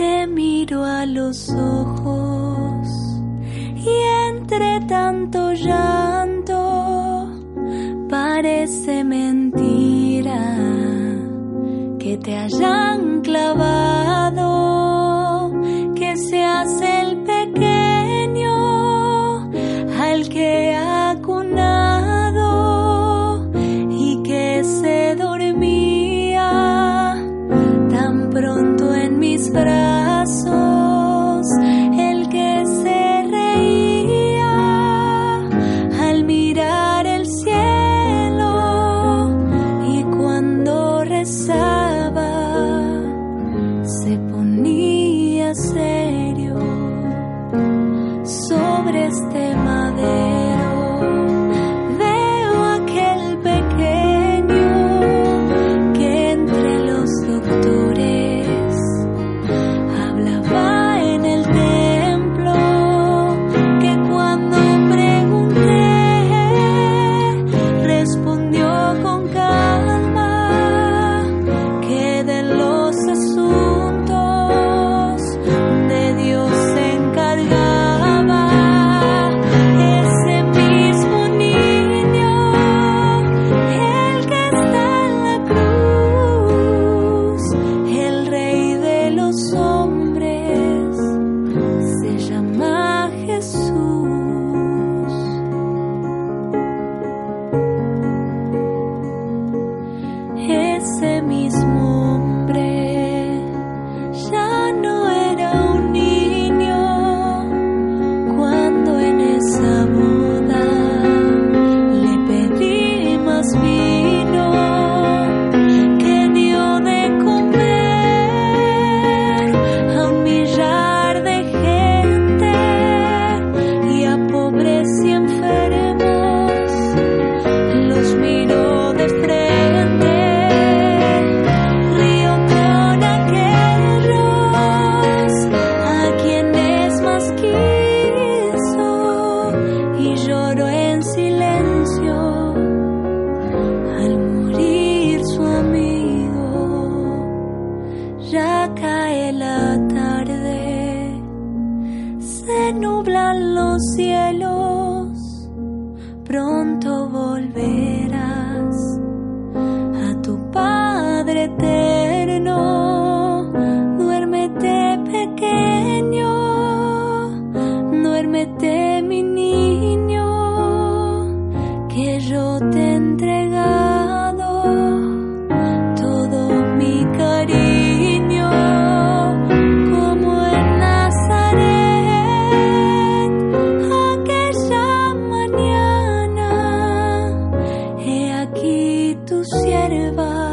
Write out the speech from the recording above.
te miro a los ojos y entre tanto llanto parece mentira que te hayan clavado, que seas el pequeño al que sobre este madero. la tarde se nublan los cielos, pronto volverás a tu Padre eterno. Duérmete pequeño, duérmete. tu sierva.